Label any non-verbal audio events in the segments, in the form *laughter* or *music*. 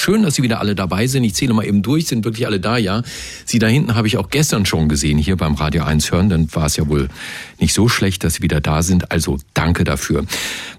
Schön, dass Sie wieder alle dabei sind. Ich zähle mal eben durch, sind wirklich alle da, ja. Sie da hinten habe ich auch gestern schon gesehen, hier beim Radio 1 hören. Dann war es ja wohl nicht so schlecht, dass Sie wieder da sind. Also danke dafür.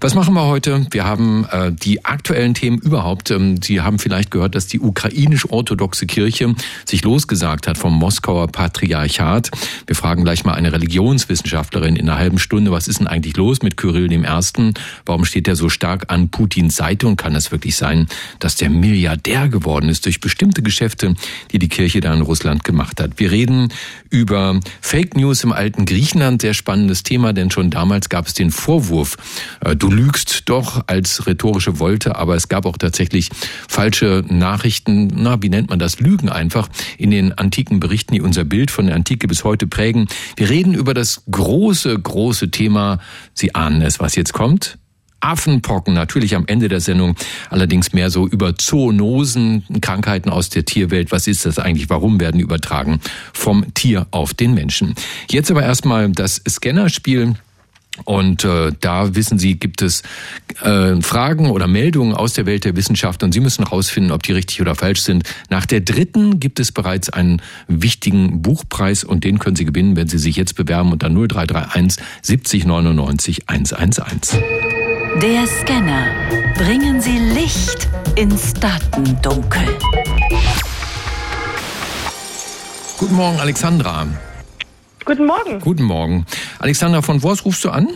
Was machen wir heute? Wir haben äh, die aktuellen Themen überhaupt. Ähm, Sie haben vielleicht gehört, dass die ukrainisch-orthodoxe Kirche sich losgesagt hat vom Moskauer Patriarchat. Wir fragen gleich mal eine Religionswissenschaftlerin in einer halben Stunde, was ist denn eigentlich los mit Kyrill Ersten? Warum steht er so stark an Putins Seite? Und kann es wirklich sein, dass der Milliardär Milliardär geworden ist durch bestimmte Geschäfte, die die Kirche da in Russland gemacht hat. Wir reden über Fake News im alten Griechenland, sehr spannendes Thema, denn schon damals gab es den Vorwurf, äh, du lügst doch als rhetorische Wolte, aber es gab auch tatsächlich falsche Nachrichten, na, wie nennt man das, Lügen einfach in den antiken Berichten, die unser Bild von der Antike bis heute prägen. Wir reden über das große, große Thema, Sie ahnen es, was jetzt kommt, Affenpocken, natürlich am Ende der Sendung, allerdings mehr so über Zoonosen, Krankheiten aus der Tierwelt. Was ist das eigentlich? Warum werden übertragen vom Tier auf den Menschen? Jetzt aber erstmal das Scannerspiel. Und äh, da wissen Sie, gibt es äh, Fragen oder Meldungen aus der Welt der Wissenschaft und Sie müssen herausfinden, ob die richtig oder falsch sind. Nach der dritten gibt es bereits einen wichtigen Buchpreis und den können Sie gewinnen, wenn Sie sich jetzt bewerben unter 0331 70 99 111. Der Scanner. Bringen Sie Licht ins Datendunkel. Guten Morgen, Alexandra. Guten Morgen. Guten Morgen. Alexandra, von wo aus rufst du an?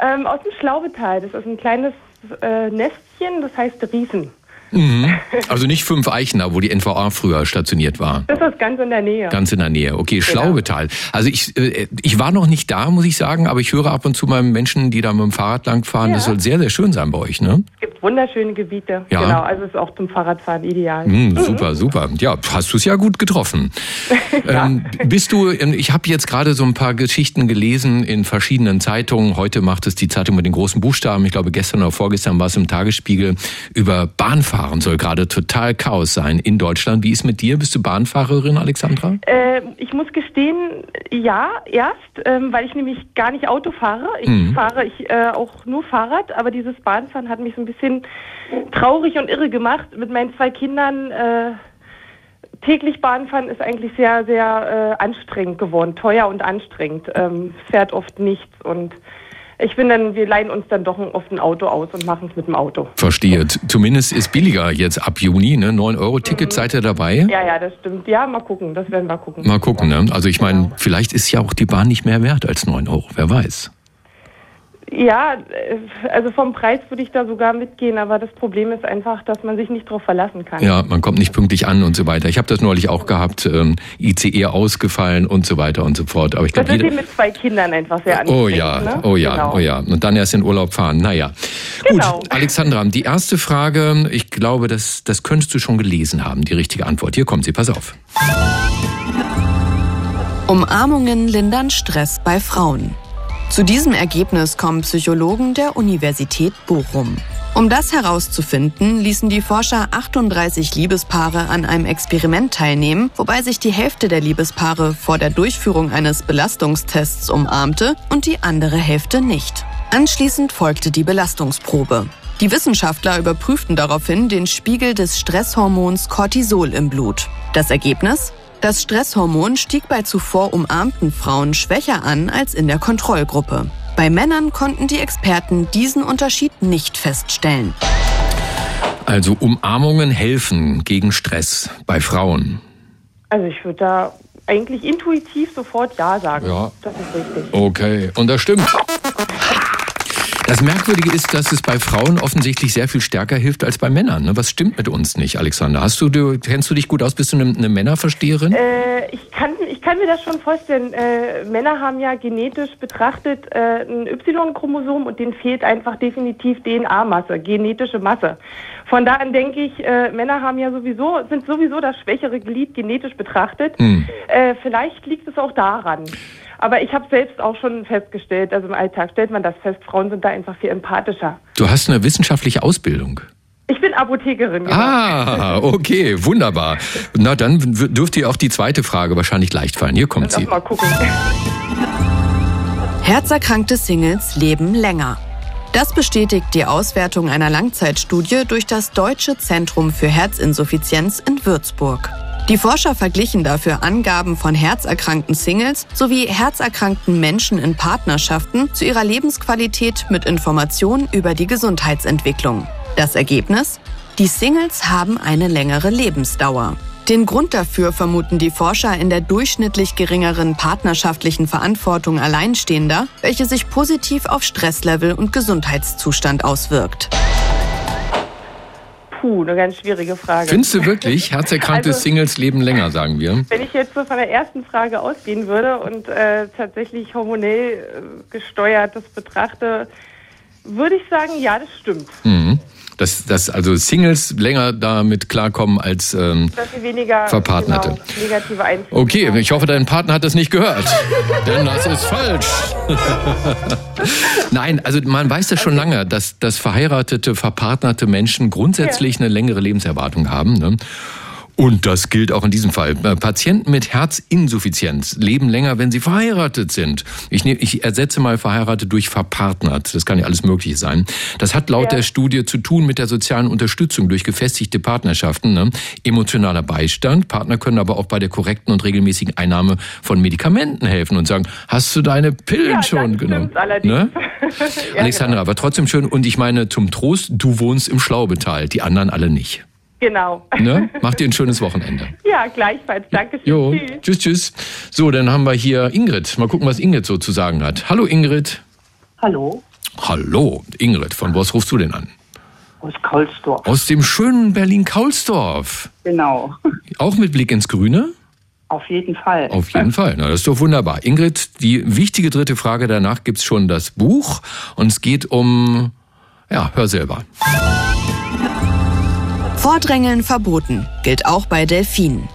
Ähm, aus dem Schlaubetal. Das ist ein kleines äh, Nestchen, das heißt Riesen. Mhm. Also nicht fünf Eichner, wo die NVA früher stationiert war. Das ist ganz in der Nähe. Ganz in der Nähe. Okay, genau. Schlaubetal. Also ich, äh, ich war noch nicht da, muss ich sagen, aber ich höre ab und zu mal Menschen, die da mit dem Fahrrad langfahren. Ja. Das soll sehr, sehr schön sein bei euch, ne? Es gibt wunderschöne Gebiete. Ja. Genau, also ist auch zum Fahrradfahren ideal. Mhm, super, super. Ja, hast du es ja gut getroffen. *laughs* ja. Ähm, bist du, ähm, ich habe jetzt gerade so ein paar Geschichten gelesen in verschiedenen Zeitungen. Heute macht es die Zeitung mit den großen Buchstaben. Ich glaube, gestern oder vorgestern war es im Tagesspiegel über Bahnfahren fahren soll gerade total Chaos sein in Deutschland. Wie ist mit dir? Bist du Bahnfahrerin, Alexandra? Äh, ich muss gestehen, ja, erst, ähm, weil ich nämlich gar nicht Auto fahre. Ich mhm. fahre ich, äh, auch nur Fahrrad, aber dieses Bahnfahren hat mich so ein bisschen traurig und irre gemacht. Mit meinen zwei Kindern äh, täglich Bahnfahren ist eigentlich sehr, sehr äh, anstrengend geworden, teuer und anstrengend. Ähm, fährt oft nichts und ich bin dann, wir leihen uns dann doch oft ein Auto aus und machen es mit dem Auto. Verstehe. Zumindest ist billiger jetzt ab Juni, ne? 9 Euro Ticket, mhm. seid ihr dabei? Ja, ja, das stimmt. Ja, mal gucken, das werden wir gucken. Mal gucken, ne? Also ich meine, genau. vielleicht ist ja auch die Bahn nicht mehr wert als 9 Euro, wer weiß. Ja, äh, also vom Preis würde ich da sogar mitgehen, aber das Problem ist einfach, dass man sich nicht darauf verlassen kann. Ja, man kommt nicht pünktlich an und so weiter. Ich habe das neulich auch gehabt, ähm, ICE ausgefallen und so weiter und so fort. Aber ich glaube, das ist mit zwei Kindern einfach sehr anstrengend. Oh ja, ne? oh ja, genau. oh ja. Und dann erst in Urlaub fahren. Naja. Genau. Gut, Alexandra, die erste Frage, ich glaube, das, das könntest du schon gelesen haben, die richtige Antwort. Hier kommt sie, pass auf. Umarmungen lindern Stress bei Frauen. Zu diesem Ergebnis kommen Psychologen der Universität Bochum. Um das herauszufinden, ließen die Forscher 38 Liebespaare an einem Experiment teilnehmen, wobei sich die Hälfte der Liebespaare vor der Durchführung eines Belastungstests umarmte und die andere Hälfte nicht. Anschließend folgte die Belastungsprobe. Die Wissenschaftler überprüften daraufhin den Spiegel des Stresshormons Cortisol im Blut. Das Ergebnis? Das Stresshormon stieg bei zuvor umarmten Frauen schwächer an als in der Kontrollgruppe. Bei Männern konnten die Experten diesen Unterschied nicht feststellen. Also Umarmungen helfen gegen Stress bei Frauen. Also ich würde da eigentlich intuitiv sofort Ja sagen. Ja. Das ist richtig. Okay, und das stimmt. Das Merkwürdige ist, dass es bei Frauen offensichtlich sehr viel stärker hilft als bei Männern. Ne? Was stimmt mit uns nicht, Alexander? Hast du, du kennst du dich gut aus? Bist du eine, eine Männerversteherin? Äh, ich, kann, ich kann mir das schon vorstellen. Äh, Männer haben ja genetisch betrachtet äh, ein Y-Chromosom und denen fehlt einfach definitiv DNA-Masse, genetische Masse. Von da an denke ich, äh, Männer haben ja sowieso, sind sowieso das schwächere Glied genetisch betrachtet. Hm. Äh, vielleicht liegt es auch daran. Aber ich habe selbst auch schon festgestellt, also im Alltag stellt man das fest, Frauen sind da einfach viel empathischer. Du hast eine wissenschaftliche Ausbildung. Ich bin Apothekerin. Genau. Ah, okay, wunderbar. Na, dann dürfte ihr auch die zweite Frage wahrscheinlich leicht fallen. Hier kommt sie. Mal gucken. *laughs* Herzerkrankte Singles leben länger. Das bestätigt die Auswertung einer Langzeitstudie durch das Deutsche Zentrum für Herzinsuffizienz in Würzburg. Die Forscher verglichen dafür Angaben von herzerkrankten Singles sowie herzerkrankten Menschen in Partnerschaften zu ihrer Lebensqualität mit Informationen über die Gesundheitsentwicklung. Das Ergebnis? Die Singles haben eine längere Lebensdauer. Den Grund dafür vermuten die Forscher in der durchschnittlich geringeren partnerschaftlichen Verantwortung Alleinstehender, welche sich positiv auf Stresslevel und Gesundheitszustand auswirkt. Puh, eine ganz schwierige Frage. Findest du wirklich? Herzerkrankte also, Singles leben länger, sagen wir. Wenn ich jetzt so von der ersten Frage ausgehen würde und äh, tatsächlich hormonell äh, gesteuert das betrachte, würde ich sagen, ja, das stimmt. Mhm dass, dass also Singles länger damit klarkommen als ähm, weniger, Verpartnerte. Genau, okay, haben. ich hoffe, dein Partner hat das nicht gehört. *laughs* Denn das ist falsch. *laughs* Nein, also man weiß ja schon lange, dass, dass verheiratete, verpartnerte Menschen grundsätzlich ja. eine längere Lebenserwartung haben. Ne? Und das gilt auch in diesem Fall. Äh, Patienten mit Herzinsuffizienz leben länger, wenn sie verheiratet sind. Ich, nehm, ich ersetze mal verheiratet durch verpartnert. Das kann ja alles Mögliche sein. Das hat laut ja. der Studie zu tun mit der sozialen Unterstützung durch gefestigte Partnerschaften. Ne? Emotionaler Beistand. Partner können aber auch bei der korrekten und regelmäßigen Einnahme von Medikamenten helfen und sagen, hast du deine Pillen ja, schon genommen? Ne? *laughs* ja, Alexandra, genau. aber trotzdem schön. Und ich meine, zum Trost, du wohnst im Schlaubetal, die anderen alle nicht. Genau. Ne? Macht dir ein schönes Wochenende. *laughs* Ja, gleichfalls. Dankeschön. Jo, tschüss. tschüss, tschüss. So, dann haben wir hier Ingrid. Mal gucken, was Ingrid so zu sagen hat. Hallo Ingrid. Hallo. Hallo Ingrid. Von was rufst du denn an? Aus Kaulsdorf. Aus dem schönen Berlin-Kaulsdorf. Genau. Auch mit Blick ins Grüne? Auf jeden Fall. Auf jeden Fall. Na, das ist doch wunderbar. Ingrid, die wichtige dritte Frage danach gibt es schon das Buch und es geht um, ja, hör selber. Vordrängeln verboten gilt auch bei Delfinen.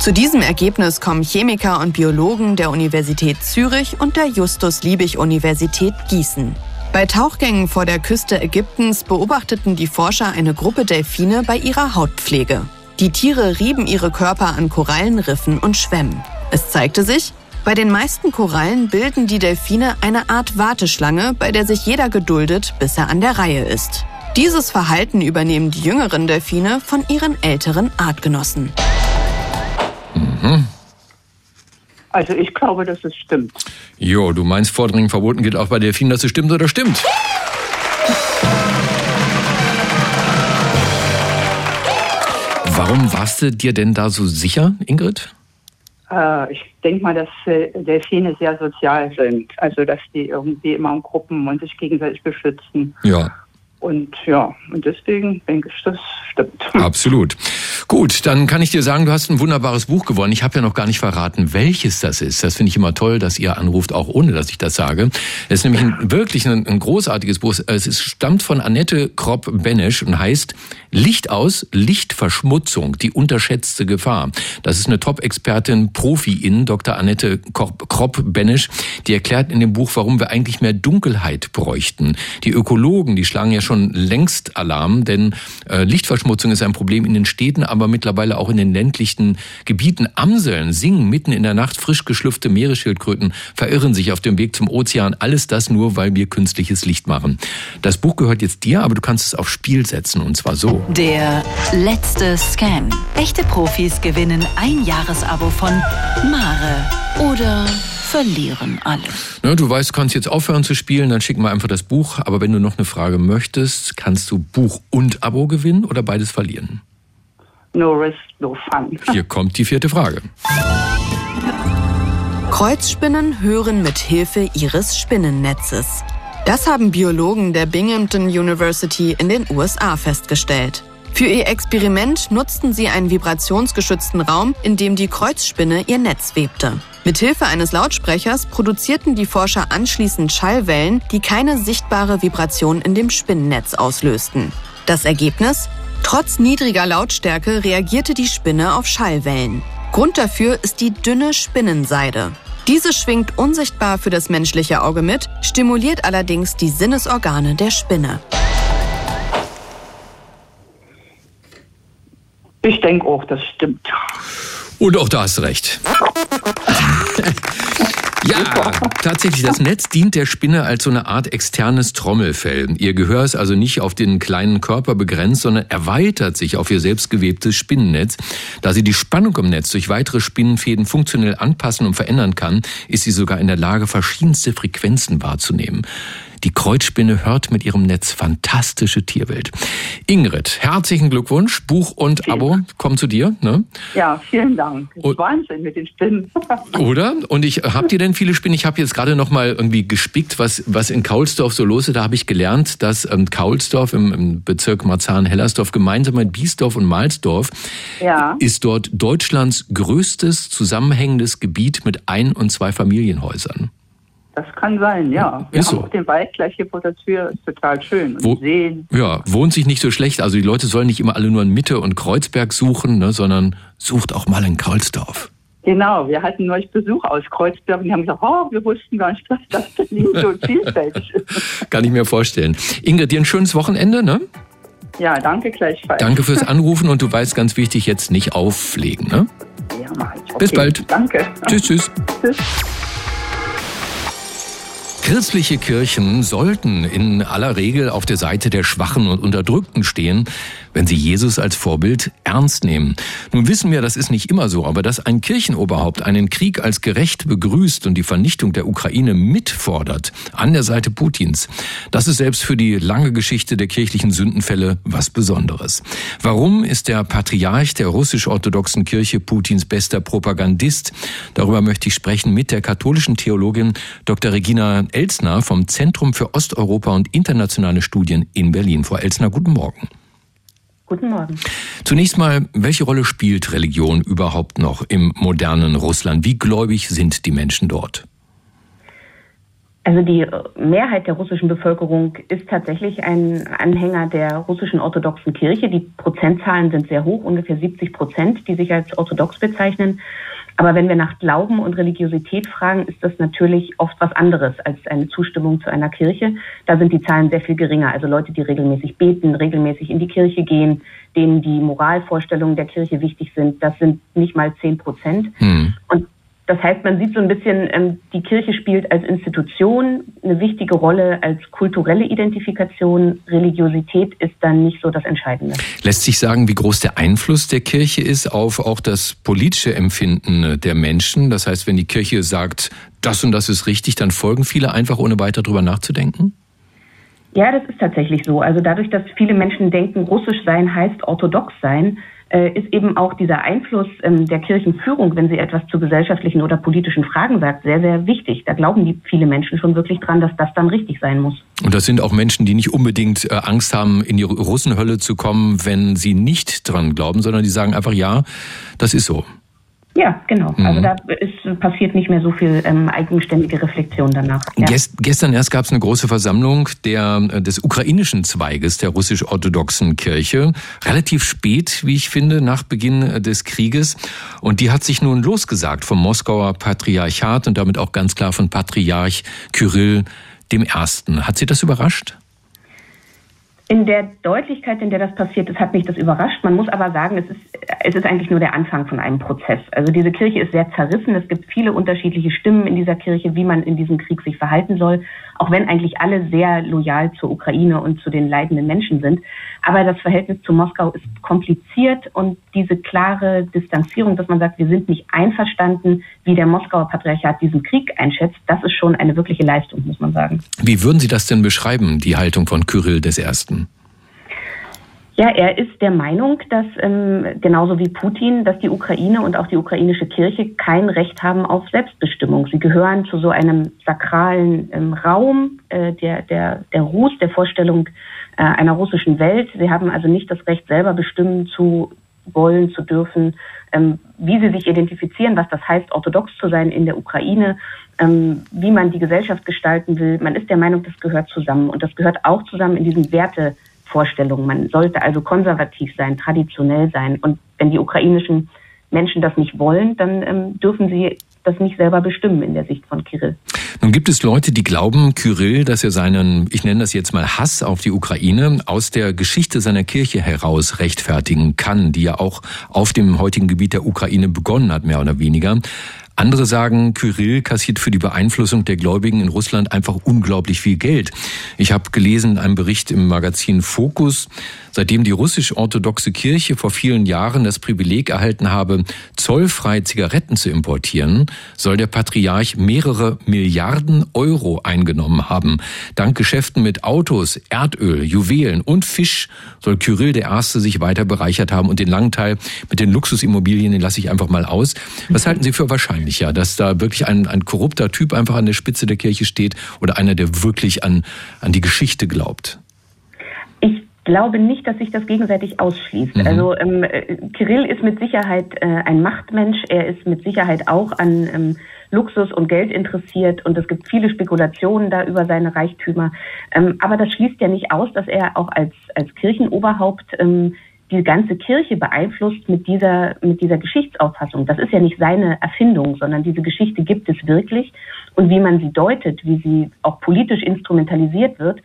Zu diesem Ergebnis kommen Chemiker und Biologen der Universität Zürich und der Justus-Liebig-Universität Gießen. Bei Tauchgängen vor der Küste Ägyptens beobachteten die Forscher eine Gruppe Delfine bei ihrer Hautpflege. Die Tiere rieben ihre Körper an Korallenriffen und Schwämmen. Es zeigte sich, bei den meisten Korallen bilden die Delfine eine Art Warteschlange, bei der sich jeder geduldet, bis er an der Reihe ist. Dieses Verhalten übernehmen die jüngeren Delfine von ihren älteren Artgenossen. Mhm. Also ich glaube, dass es stimmt. Jo, du meinst Vordringen verboten geht auch bei Delfinen, dass es stimmt oder stimmt? Warum warst du dir denn da so sicher, Ingrid? Äh, ich denke mal, dass äh, Delfine sehr sozial sind. Also, dass die irgendwie immer in Gruppen und sich gegenseitig beschützen. Ja. Und ja, und deswegen denke ich, das stimmt. *laughs* Absolut. Gut, dann kann ich dir sagen, du hast ein wunderbares Buch gewonnen. Ich habe ja noch gar nicht verraten, welches das ist. Das finde ich immer toll, dass ihr anruft, auch ohne, dass ich das sage. Es ist nämlich ein, wirklich ein, ein, großartiges Buch. Es ist, stammt von Annette Kropp-Benesch und heißt Licht aus, Lichtverschmutzung, die unterschätzte Gefahr. Das ist eine Top-Expertin, Profi-In, Dr. Annette Kropp-Benesch, die erklärt in dem Buch, warum wir eigentlich mehr Dunkelheit bräuchten. Die Ökologen, die schlagen ja schon längst Alarm, denn äh, Lichtverschmutzung ist ein Problem in den Städten, aber mittlerweile auch in den ländlichen Gebieten. Amseln singen mitten in der Nacht, frisch geschlüpfte Meeresschildkröten verirren sich auf dem Weg zum Ozean. Alles das nur, weil wir künstliches Licht machen. Das Buch gehört jetzt dir, aber du kannst es aufs Spiel setzen und zwar so. Der letzte Scan. Echte Profis gewinnen ein Jahresabo von Mare oder verlieren alles. Ne, du weißt, du kannst jetzt aufhören zu spielen, dann schicken wir einfach das Buch. Aber wenn du noch eine Frage möchtest, kannst du Buch und Abo gewinnen oder beides verlieren? No risk, no fun. *laughs* Hier kommt die vierte Frage. Kreuzspinnen hören mit Hilfe ihres Spinnennetzes. Das haben Biologen der Binghamton University in den USA festgestellt. Für ihr Experiment nutzten sie einen vibrationsgeschützten Raum, in dem die Kreuzspinne ihr Netz webte. Mithilfe eines Lautsprechers produzierten die Forscher anschließend Schallwellen, die keine sichtbare Vibration in dem Spinnennetz auslösten. Das Ergebnis? Trotz niedriger Lautstärke reagierte die Spinne auf Schallwellen. Grund dafür ist die dünne Spinnenseide. Diese schwingt unsichtbar für das menschliche Auge mit, stimuliert allerdings die Sinnesorgane der Spinne. Ich denke auch, das stimmt. Und auch da hast du recht. *laughs* Ja, tatsächlich. Das Netz dient der Spinne als so eine Art externes Trommelfell. Ihr Gehör ist also nicht auf den kleinen Körper begrenzt, sondern erweitert sich auf ihr selbstgewebtes Spinnennetz. Da sie die Spannung im Netz durch weitere Spinnenfäden funktionell anpassen und verändern kann, ist sie sogar in der Lage, verschiedenste Frequenzen wahrzunehmen. Die Kreuzspinne hört mit ihrem Netz fantastische Tierwelt. Ingrid, herzlichen Glückwunsch. Buch und vielen Abo kommen zu dir. Ne? Ja, vielen Dank. Das ist Wahnsinn mit den Spinnen. *laughs* Oder? Und ich habt ihr denn viele Spinnen? Ich habe jetzt gerade noch mal irgendwie gespickt, was was in Kaulsdorf so los ist. Da habe ich gelernt, dass ähm, Kaulsdorf im, im Bezirk Marzahn-Hellersdorf gemeinsam mit Biesdorf und Malsdorf ja. ist dort Deutschlands größtes zusammenhängendes Gebiet mit ein und zwei Familienhäusern. Das kann sein, ja. Wir ist haben so. auch den Wald gleich hier vor der Tür, ist total schön. Und Wo, Seen. Ja, wohnt sich nicht so schlecht. Also die Leute sollen nicht immer alle nur in Mitte und Kreuzberg suchen, ne, sondern sucht auch mal in Karlsdorf. Genau, wir hatten neulich Besuch aus Kreuzberg und die haben gesagt, oh, wir wussten gar nicht, *laughs* dass das Berlin so vielfältig ist. *laughs* Kann ich mir vorstellen. Ingrid, dir ein schönes Wochenende, ne? Ja, danke gleichfalls. Danke fürs *laughs* Anrufen und du weißt ganz wichtig, jetzt nicht auflegen, ne? Ja, mach ich. Okay. Bis bald. Danke. Tschüss, tschüss. Tschüss. Christliche Kirchen sollten in aller Regel auf der Seite der Schwachen und Unterdrückten stehen, wenn sie Jesus als Vorbild ernst nehmen. Nun wissen wir, das ist nicht immer so, aber dass ein Kirchenoberhaupt einen Krieg als gerecht begrüßt und die Vernichtung der Ukraine mitfordert an der Seite Putins, das ist selbst für die lange Geschichte der kirchlichen Sündenfälle was Besonderes. Warum ist der Patriarch der russisch-orthodoxen Kirche Putins bester Propagandist? Darüber möchte ich sprechen mit der katholischen Theologin Dr. Regina Elsner vom Zentrum für Osteuropa und internationale Studien in Berlin. Frau Elsner, guten Morgen. Guten Morgen. Zunächst mal, welche Rolle spielt Religion überhaupt noch im modernen Russland? Wie gläubig sind die Menschen dort? Also die Mehrheit der russischen Bevölkerung ist tatsächlich ein Anhänger der russischen orthodoxen Kirche. Die Prozentzahlen sind sehr hoch, ungefähr 70 Prozent, die sich als orthodox bezeichnen. Aber wenn wir nach Glauben und Religiosität fragen, ist das natürlich oft was anderes als eine Zustimmung zu einer Kirche. Da sind die Zahlen sehr viel geringer. Also Leute, die regelmäßig beten, regelmäßig in die Kirche gehen, denen die Moralvorstellungen der Kirche wichtig sind, das sind nicht mal zehn Prozent. Hm. Und das heißt, man sieht so ein bisschen, ähm, die Kirche spielt als Institution eine wichtige Rolle als kulturelle Identifikation. Religiosität ist dann nicht so das Entscheidende. Lässt sich sagen, wie groß der Einfluss der Kirche ist auf auch das politische Empfinden der Menschen? Das heißt, wenn die Kirche sagt, das und das ist richtig, dann folgen viele einfach, ohne weiter drüber nachzudenken? Ja, das ist tatsächlich so. Also dadurch, dass viele Menschen denken, russisch sein heißt orthodox sein, äh, ist eben auch dieser Einfluss ähm, der Kirchenführung, wenn sie etwas zu gesellschaftlichen oder politischen Fragen sagt, sehr, sehr wichtig. Da glauben die viele Menschen schon wirklich dran, dass das dann richtig sein muss. Und das sind auch Menschen, die nicht unbedingt äh, Angst haben, in die Russenhölle zu kommen, wenn sie nicht dran glauben, sondern die sagen einfach, ja, das ist so. Ja, genau. Mhm. Also da ist, passiert nicht mehr so viel ähm, eigenständige Reflexion danach. Ja. Gest, gestern erst gab es eine große Versammlung der, äh, des ukrainischen Zweiges der russisch-orthodoxen Kirche. Relativ spät, wie ich finde, nach Beginn äh, des Krieges. Und die hat sich nun losgesagt vom Moskauer Patriarchat und damit auch ganz klar von Patriarch Kyrill dem Ersten. Hat Sie das überrascht? In der Deutlichkeit, in der das passiert ist, hat mich das überrascht. Man muss aber sagen, es ist, es ist eigentlich nur der Anfang von einem Prozess. Also diese Kirche ist sehr zerrissen. Es gibt viele unterschiedliche Stimmen in dieser Kirche, wie man in diesem Krieg sich verhalten soll, auch wenn eigentlich alle sehr loyal zur Ukraine und zu den leidenden Menschen sind. Aber das Verhältnis zu Moskau ist kompliziert und diese klare Distanzierung, dass man sagt, wir sind nicht einverstanden, wie der Moskauer Patriarchat diesen Krieg einschätzt, das ist schon eine wirkliche Leistung, muss man sagen. Wie würden Sie das denn beschreiben, die Haltung von Kyrill des Ersten? Ja, er ist der Meinung, dass ähm, genauso wie Putin, dass die Ukraine und auch die ukrainische Kirche kein Recht haben auf Selbstbestimmung. Sie gehören zu so einem sakralen ähm, Raum äh, der, der, der Ruß, der Vorstellung äh, einer russischen Welt. Sie haben also nicht das Recht, selber bestimmen zu wollen, zu dürfen, ähm, wie sie sich identifizieren, was das heißt, orthodox zu sein in der Ukraine, ähm, wie man die Gesellschaft gestalten will. Man ist der Meinung, das gehört zusammen. Und das gehört auch zusammen in diesen Werte Vorstellung. Man sollte also konservativ sein, traditionell sein. Und wenn die ukrainischen Menschen das nicht wollen, dann ähm, dürfen sie das nicht selber bestimmen in der Sicht von Kirill. Nun gibt es Leute, die glauben, Kyrill, dass er seinen, ich nenne das jetzt mal Hass auf die Ukraine, aus der Geschichte seiner Kirche heraus rechtfertigen kann, die ja auch auf dem heutigen Gebiet der Ukraine begonnen hat, mehr oder weniger. Andere sagen, Kyrill kassiert für die Beeinflussung der Gläubigen in Russland einfach unglaublich viel Geld. Ich habe gelesen in einem Bericht im Magazin Focus, seitdem die russisch-orthodoxe Kirche vor vielen Jahren das Privileg erhalten habe, zollfrei Zigaretten zu importieren, soll der Patriarch mehrere Milliarden Euro eingenommen haben. Dank Geschäften mit Autos, Erdöl, Juwelen und Fisch soll Kyrill der Erste sich weiter bereichert haben und den langen Teil mit den Luxusimmobilien, den lasse ich einfach mal aus. Was halten Sie für wahrscheinlich? wahrscheinlich ja, dass da wirklich ein, ein korrupter Typ einfach an der Spitze der Kirche steht oder einer, der wirklich an, an die Geschichte glaubt. Ich glaube nicht, dass sich das gegenseitig ausschließt. Mhm. Also ähm, äh, Kirill ist mit Sicherheit äh, ein Machtmensch. Er ist mit Sicherheit auch an ähm, Luxus und Geld interessiert und es gibt viele Spekulationen da über seine Reichtümer. Ähm, aber das schließt ja nicht aus, dass er auch als, als Kirchenoberhaupt ähm, die ganze Kirche beeinflusst mit dieser, mit dieser Geschichtsauffassung. Das ist ja nicht seine Erfindung, sondern diese Geschichte gibt es wirklich. Und wie man sie deutet, wie sie auch politisch instrumentalisiert wird,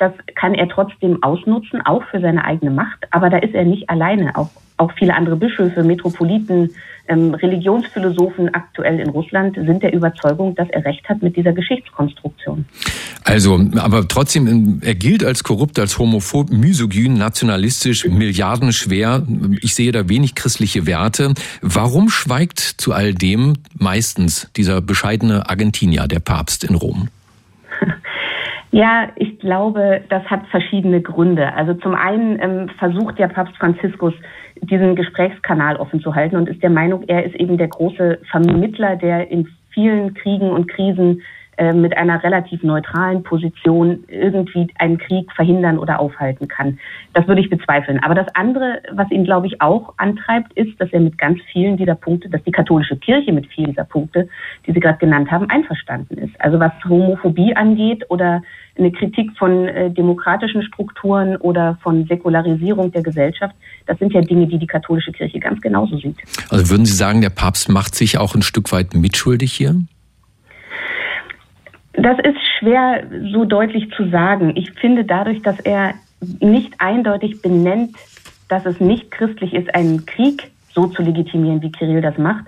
das kann er trotzdem ausnutzen, auch für seine eigene Macht. Aber da ist er nicht alleine. Auch, auch viele andere Bischöfe, Metropoliten, ähm, Religionsphilosophen aktuell in Russland sind der Überzeugung, dass er recht hat mit dieser Geschichtskonstruktion. Also, aber trotzdem, ähm, er gilt als korrupt, als homophob, misogyn, nationalistisch, milliardenschwer. Ich sehe da wenig christliche Werte. Warum schweigt zu all dem meistens dieser bescheidene Argentinier, der Papst in Rom? Ja, ich glaube, das hat verschiedene Gründe. Also zum einen ähm, versucht ja Papst Franziskus, diesen Gesprächskanal offen zu halten und ist der Meinung, er ist eben der große Vermittler, der in vielen Kriegen und Krisen äh, mit einer relativ neutralen Position irgendwie einen Krieg verhindern oder aufhalten kann. Das würde ich bezweifeln. Aber das andere, was ihn, glaube ich, auch antreibt, ist, dass er mit ganz vielen dieser Punkte, dass die katholische Kirche mit vielen dieser Punkte, die Sie gerade genannt haben, einverstanden ist. Also was Homophobie angeht oder eine Kritik von äh, demokratischen Strukturen oder von Säkularisierung der Gesellschaft, das sind ja Dinge, die die katholische Kirche ganz genauso sieht. Also würden Sie sagen, der Papst macht sich auch ein Stück weit mitschuldig hier? Das ist schwer so deutlich zu sagen. Ich finde dadurch, dass er nicht eindeutig benennt, dass es nicht christlich ist, einen Krieg so zu legitimieren, wie Kirill das macht,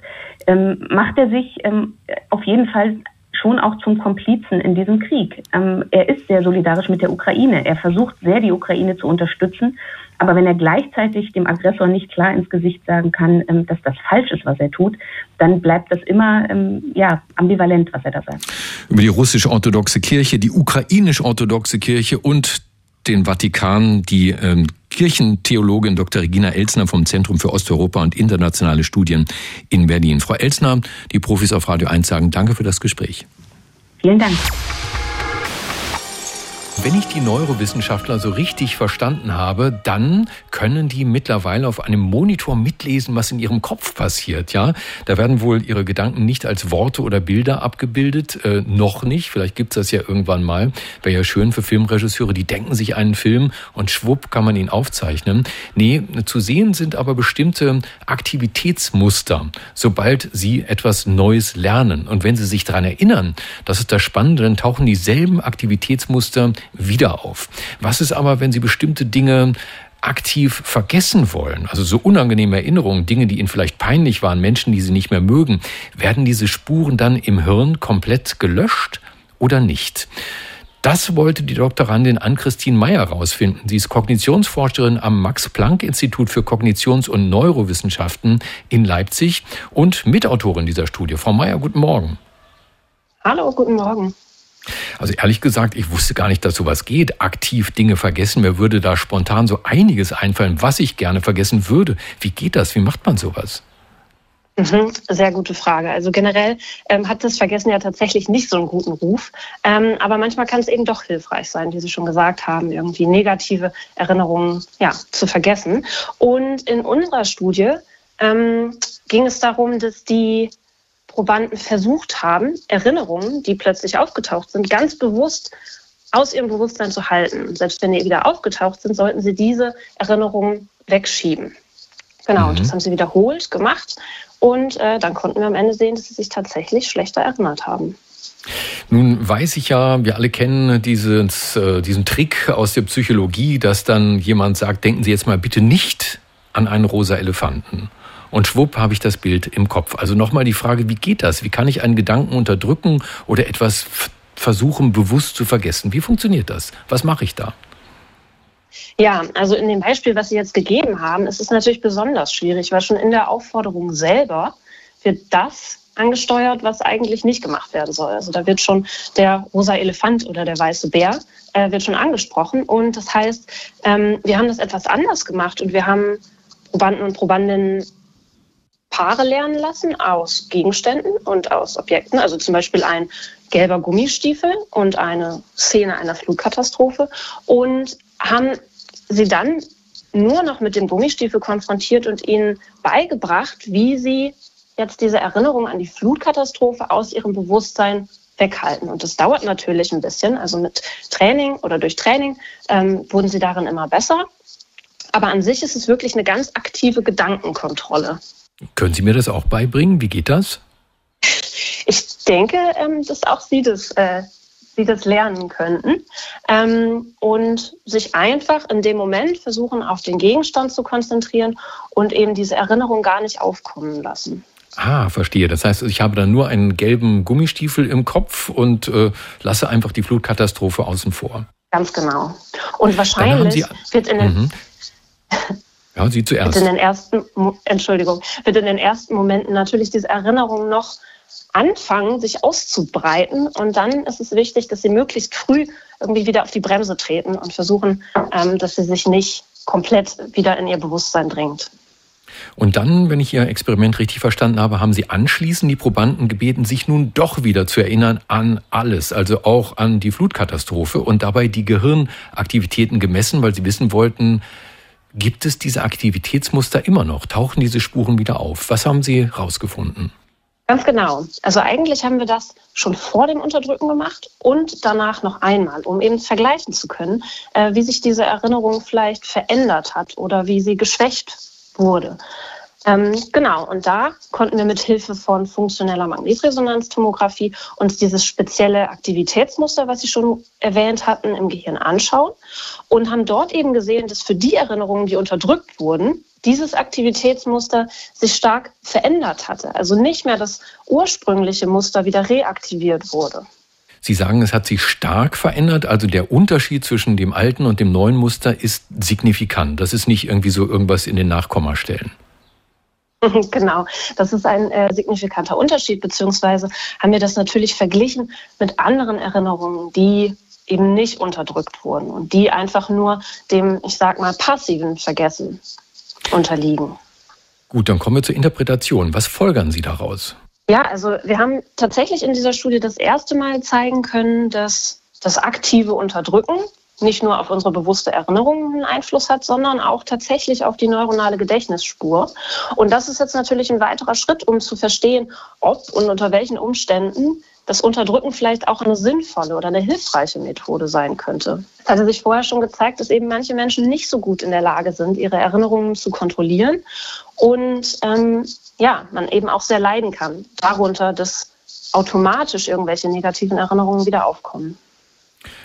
ähm, macht er sich ähm, auf jeden Fall schon auch zum Komplizen in diesem Krieg. Ähm, er ist sehr solidarisch mit der Ukraine. Er versucht sehr, die Ukraine zu unterstützen. Aber wenn er gleichzeitig dem Aggressor nicht klar ins Gesicht sagen kann, ähm, dass das falsch ist, was er tut, dann bleibt das immer ähm, ja, ambivalent, was er da sagt. Über die russisch-orthodoxe Kirche, die ukrainisch-orthodoxe Kirche und den Vatikan, die ähm, Kirchentheologin Dr. Regina Elsner vom Zentrum für Osteuropa und internationale Studien in Berlin. Frau Elsner, die Profis auf Radio 1 sagen Danke für das Gespräch. Vielen Dank. Wenn ich die Neurowissenschaftler so richtig verstanden habe, dann können die mittlerweile auf einem Monitor mitlesen, was in ihrem Kopf passiert. Ja, da werden wohl ihre Gedanken nicht als Worte oder Bilder abgebildet, äh, noch nicht. Vielleicht gibt's das ja irgendwann mal. Wäre ja schön für Filmregisseure, die denken sich einen Film und schwupp kann man ihn aufzeichnen. Nee, zu sehen sind aber bestimmte Aktivitätsmuster, sobald sie etwas Neues lernen. Und wenn sie sich daran erinnern, das ist das Spannende, dann tauchen dieselben Aktivitätsmuster wieder auf. Was ist aber, wenn Sie bestimmte Dinge aktiv vergessen wollen, also so unangenehme Erinnerungen, Dinge, die Ihnen vielleicht peinlich waren, Menschen, die Sie nicht mehr mögen, werden diese Spuren dann im Hirn komplett gelöscht oder nicht? Das wollte die Doktorandin Ann-Christine Meyer herausfinden. Sie ist Kognitionsforscherin am Max-Planck-Institut für Kognitions- und Neurowissenschaften in Leipzig und Mitautorin dieser Studie. Frau Meyer, guten Morgen. Hallo, guten Morgen. Also ehrlich gesagt, ich wusste gar nicht, dass sowas geht. Aktiv Dinge vergessen. Mir würde da spontan so einiges einfallen, was ich gerne vergessen würde. Wie geht das? Wie macht man sowas? Mhm, sehr gute Frage. Also generell ähm, hat das Vergessen ja tatsächlich nicht so einen guten Ruf. Ähm, aber manchmal kann es eben doch hilfreich sein, wie Sie schon gesagt haben, irgendwie negative Erinnerungen ja, zu vergessen. Und in unserer Studie ähm, ging es darum, dass die Probanden versucht haben, Erinnerungen, die plötzlich aufgetaucht sind, ganz bewusst aus ihrem Bewusstsein zu halten. Und selbst wenn die wieder aufgetaucht sind, sollten sie diese Erinnerungen wegschieben. Genau, mhm. das haben sie wiederholt gemacht. Und äh, dann konnten wir am Ende sehen, dass sie sich tatsächlich schlechter erinnert haben. Nun weiß ich ja, wir alle kennen dieses, äh, diesen Trick aus der Psychologie, dass dann jemand sagt, denken Sie jetzt mal bitte nicht an einen rosa Elefanten. Und schwupp habe ich das Bild im Kopf. Also nochmal die Frage, wie geht das? Wie kann ich einen Gedanken unterdrücken oder etwas versuchen bewusst zu vergessen? Wie funktioniert das? Was mache ich da? Ja, also in dem Beispiel, was Sie jetzt gegeben haben, ist es natürlich besonders schwierig, weil schon in der Aufforderung selber wird das angesteuert, was eigentlich nicht gemacht werden soll. Also da wird schon der rosa Elefant oder der weiße Bär äh, wird schon angesprochen. Und das heißt, ähm, wir haben das etwas anders gemacht und wir haben Probanden und Probandinnen Paare lernen lassen aus Gegenständen und aus Objekten. Also zum Beispiel ein gelber Gummistiefel und eine Szene einer Flugkatastrophe und haben sie dann nur noch mit dem Gummistiefel konfrontiert und ihnen beigebracht, wie sie jetzt diese Erinnerung an die Flutkatastrophe aus ihrem Bewusstsein weghalten. Und das dauert natürlich ein bisschen. Also mit Training oder durch Training ähm, wurden sie darin immer besser. Aber an sich ist es wirklich eine ganz aktive Gedankenkontrolle. Können Sie mir das auch beibringen? Wie geht das? Ich denke, ähm, dass auch Sie das, äh, Sie das lernen könnten. Ähm, und sich einfach in dem Moment versuchen, auf den Gegenstand zu konzentrieren und eben diese Erinnerung gar nicht aufkommen lassen. Ah, verstehe. Das heißt, ich habe dann nur einen gelben Gummistiefel im Kopf und äh, lasse einfach die Flutkatastrophe außen vor. Ganz genau. Und wahrscheinlich wird in den, mhm. *laughs* ja, Sie zuerst. Wird in den ersten, Entschuldigung, wird in den ersten Momenten natürlich diese Erinnerung noch anfangen, sich auszubreiten. Und dann ist es wichtig, dass Sie möglichst früh irgendwie wieder auf die Bremse treten und versuchen, ähm, dass sie sich nicht komplett wieder in ihr Bewusstsein dringt. Und dann, wenn ich Ihr Experiment richtig verstanden habe, haben Sie anschließend die Probanden gebeten, sich nun doch wieder zu erinnern an alles, also auch an die Flutkatastrophe und dabei die Gehirnaktivitäten gemessen, weil Sie wissen wollten, gibt es diese Aktivitätsmuster immer noch? Tauchen diese Spuren wieder auf? Was haben Sie herausgefunden? Ganz genau. Also eigentlich haben wir das schon vor dem Unterdrücken gemacht und danach noch einmal, um eben vergleichen zu können, äh, wie sich diese Erinnerung vielleicht verändert hat oder wie sie geschwächt wurde. Ähm, genau, und da konnten wir mit Hilfe von funktioneller Magnetresonanztomographie uns dieses spezielle Aktivitätsmuster, was Sie schon erwähnt hatten, im Gehirn anschauen und haben dort eben gesehen, dass für die Erinnerungen, die unterdrückt wurden, dieses Aktivitätsmuster sich stark verändert hatte. Also nicht mehr das ursprüngliche Muster wieder reaktiviert wurde. Sie sagen, es hat sich stark verändert. Also der Unterschied zwischen dem alten und dem neuen Muster ist signifikant. Das ist nicht irgendwie so irgendwas in den Nachkommastellen. *laughs* Genau, das ist ein äh, signifikanter Unterschied, beziehungsweise haben wir das natürlich verglichen mit anderen Erinnerungen, die eben nicht unterdrückt wurden und die einfach nur dem, ich sag mal, passiven Vergessen unterliegen. Gut, dann kommen wir zur Interpretation. Was folgern Sie daraus? Ja, also wir haben tatsächlich in dieser Studie das erste Mal zeigen können, dass das aktive Unterdrücken nicht nur auf unsere bewusste Erinnerung einen Einfluss hat, sondern auch tatsächlich auf die neuronale Gedächtnisspur. Und das ist jetzt natürlich ein weiterer Schritt, um zu verstehen, ob und unter welchen Umständen das Unterdrücken vielleicht auch eine sinnvolle oder eine hilfreiche Methode sein könnte. Es hatte sich vorher schon gezeigt, dass eben manche Menschen nicht so gut in der Lage sind, ihre Erinnerungen zu kontrollieren und ähm, ja, man eben auch sehr leiden kann darunter, dass automatisch irgendwelche negativen Erinnerungen wieder aufkommen.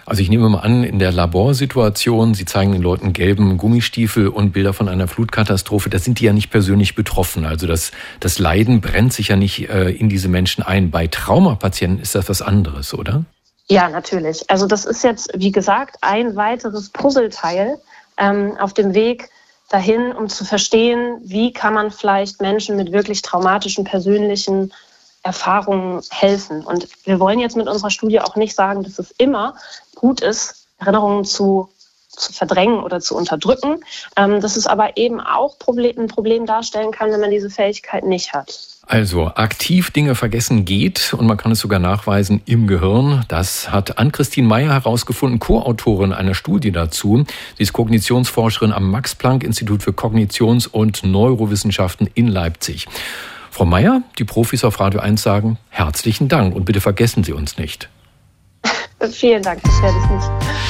Also ich nehme mal an, in der Laborsituation, Sie zeigen den Leuten gelben Gummistiefel und Bilder von einer Flutkatastrophe, da sind die ja nicht persönlich betroffen. Also das, das Leiden brennt sich ja nicht äh, in diese Menschen ein. Bei Traumapatienten ist das was anderes, oder? Ja, natürlich. Also das ist jetzt, wie gesagt, ein weiteres Puzzleteil ähm, auf dem Weg dahin, um zu verstehen, wie kann man vielleicht Menschen mit wirklich traumatischen persönlichen Erfahrungen helfen. Und wir wollen jetzt mit unserer Studie auch nicht sagen, dass es immer gut ist, Erinnerungen zu, zu verdrängen oder zu unterdrücken, ähm, dass es aber eben auch Problem, ein Problem darstellen kann, wenn man diese Fähigkeit nicht hat. Also aktiv Dinge vergessen geht und man kann es sogar nachweisen im Gehirn. Das hat Ann-Christine Meyer herausgefunden, Co-Autorin einer Studie dazu. Sie ist Kognitionsforscherin am Max-Planck-Institut für Kognitions- und Neurowissenschaften in Leipzig. Frau Meyer, die Profis auf Radio 1 sagen herzlichen Dank und bitte vergessen Sie uns nicht. *laughs* Vielen Dank, ich werde es nicht.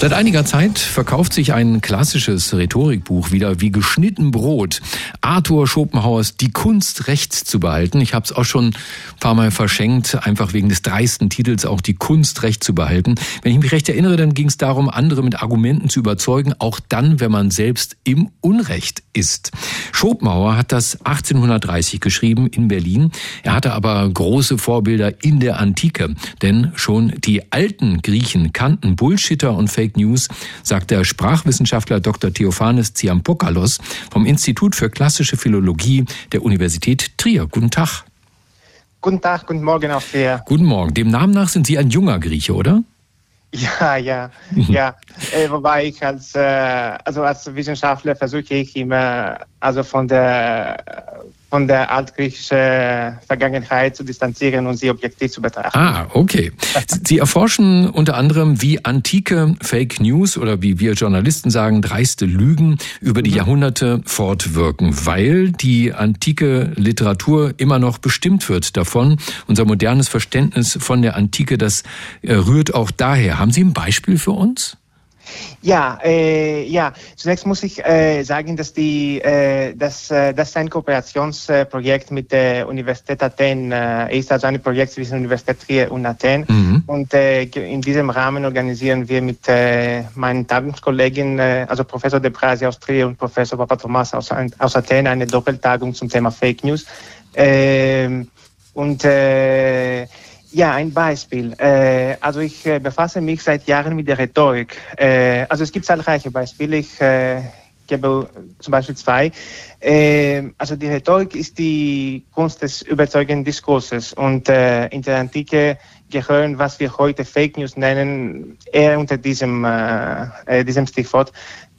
Seit einiger Zeit verkauft sich ein klassisches Rhetorikbuch wieder wie geschnitten Brot. Arthur Schopenhauers Die Kunst Recht zu behalten. Ich habe es auch schon ein paar Mal verschenkt, einfach wegen des dreisten Titels auch die Kunst Recht zu behalten. Wenn ich mich recht erinnere, dann ging es darum, andere mit Argumenten zu überzeugen, auch dann, wenn man selbst im Unrecht ist. Schopenhauer hat das 1830 geschrieben in Berlin. Er hatte aber große Vorbilder in der Antike, denn schon die alten Griechen kannten Bullshitter und Fake News, sagt der Sprachwissenschaftler Dr. Theophanes Tsiampokalos vom Institut für klassische Philologie der Universität Trier. Guten Tag. Guten Tag, guten Morgen auch dir. Guten Morgen. Dem Namen nach sind Sie ein junger Grieche, oder? Ja, ja, ja. Äh, wobei ich als, äh, also als Wissenschaftler versuche ich immer, also von der von der altgriechischen Vergangenheit zu distanzieren und sie objektiv zu betrachten. Ah, okay. Sie erforschen unter anderem, wie antike Fake News oder wie wir Journalisten sagen, dreiste Lügen über die mhm. Jahrhunderte fortwirken, weil die antike Literatur immer noch bestimmt wird davon. Unser modernes Verständnis von der Antike, das äh, rührt auch daher. Haben Sie ein Beispiel für uns? Ja, äh, ja. Zunächst muss ich äh, sagen, dass die, äh, dass, äh, das ein Kooperationsprojekt mit der Universität Athen äh, ist, also ein Projekt zwischen Universität Trier und Athen. Mhm. Und äh, in diesem Rahmen organisieren wir mit äh, meinen Tagungskollegen, äh, also Professor De Brasi aus Trier und Professor Papathomas aus, aus Athen, eine Doppeltagung zum Thema Fake News. Äh, und äh, ja, ein Beispiel. Äh, also ich äh, befasse mich seit Jahren mit der Rhetorik. Äh, also es gibt zahlreiche Beispiele. Ich äh, gebe zum Beispiel zwei. Äh, also die Rhetorik ist die Kunst des überzeugenden Diskurses und äh, in der Antike gehören, was wir heute Fake News nennen, eher unter diesem, diesem Stichwort.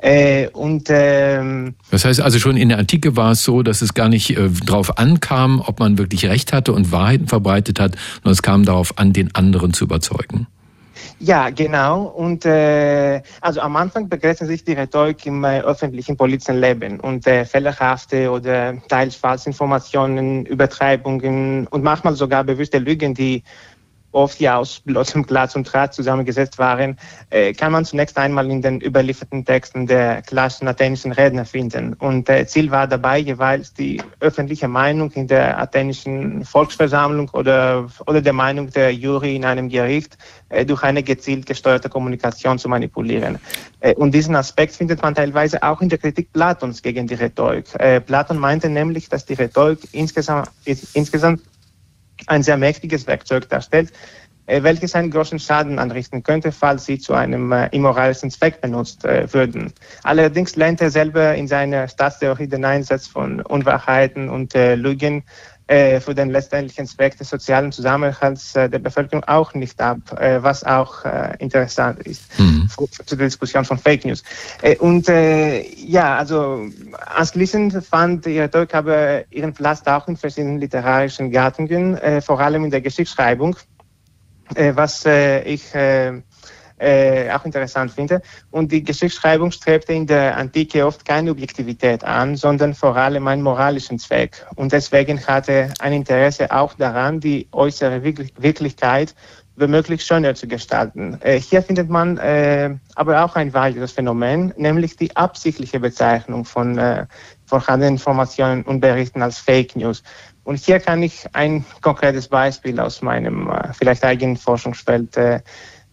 Äh, und ähm, das heißt also schon in der Antike war es so, dass es gar nicht äh, darauf ankam, ob man wirklich Recht hatte und Wahrheiten verbreitet hat, sondern es kam darauf an, den anderen zu überzeugen. Ja, genau. Und äh, also am Anfang begrenzt sich die Rhetorik im äh, öffentlichen politischen Leben und äh, fehlerhafte oder teils falsche Informationen, Übertreibungen und manchmal sogar bewusste Lügen, die oft ja aus bloßem Glas und Draht zusammengesetzt waren, äh, kann man zunächst einmal in den überlieferten Texten der klassischen athenischen Redner finden. Und äh, Ziel war dabei jeweils die öffentliche Meinung in der athenischen Volksversammlung oder, oder der Meinung der Jury in einem Gericht äh, durch eine gezielt gesteuerte Kommunikation zu manipulieren. Äh, und diesen Aspekt findet man teilweise auch in der Kritik Platons gegen die Rhetorik. Äh, Platon meinte nämlich, dass die Rhetorik insgesamt, insgesamt ein sehr mächtiges Werkzeug darstellt, äh, welches einen großen Schaden anrichten könnte, falls sie zu einem äh, immoralischen Zweck benutzt äh, würden. Allerdings lehnt er selber in seiner Staatstheorie den Einsatz von Unwahrheiten und Lügen für den letztendlichen Zweck des sozialen Zusammenhalts äh, der Bevölkerung auch nicht ab, äh, was auch äh, interessant ist mhm. zu der Diskussion von Fake News. Äh, und äh, ja, also anschließend fand die Rhetorik aber ihren Platz auch in verschiedenen literarischen Gattungen, vor allem in der Geschichtsschreibung, was ich äh, auch interessant finde. Und die Geschichtsschreibung strebte in der Antike oft keine Objektivität an, sondern vor allem einen moralischen Zweck. Und deswegen hatte ein Interesse auch daran, die äußere Wirklichkeit womöglich schöner zu gestalten. Äh, hier findet man äh, aber auch ein weiteres Phänomen, nämlich die absichtliche Bezeichnung von äh, vorhandenen Informationen und Berichten als Fake News. Und hier kann ich ein konkretes Beispiel aus meinem äh, vielleicht eigenen Forschungsfeld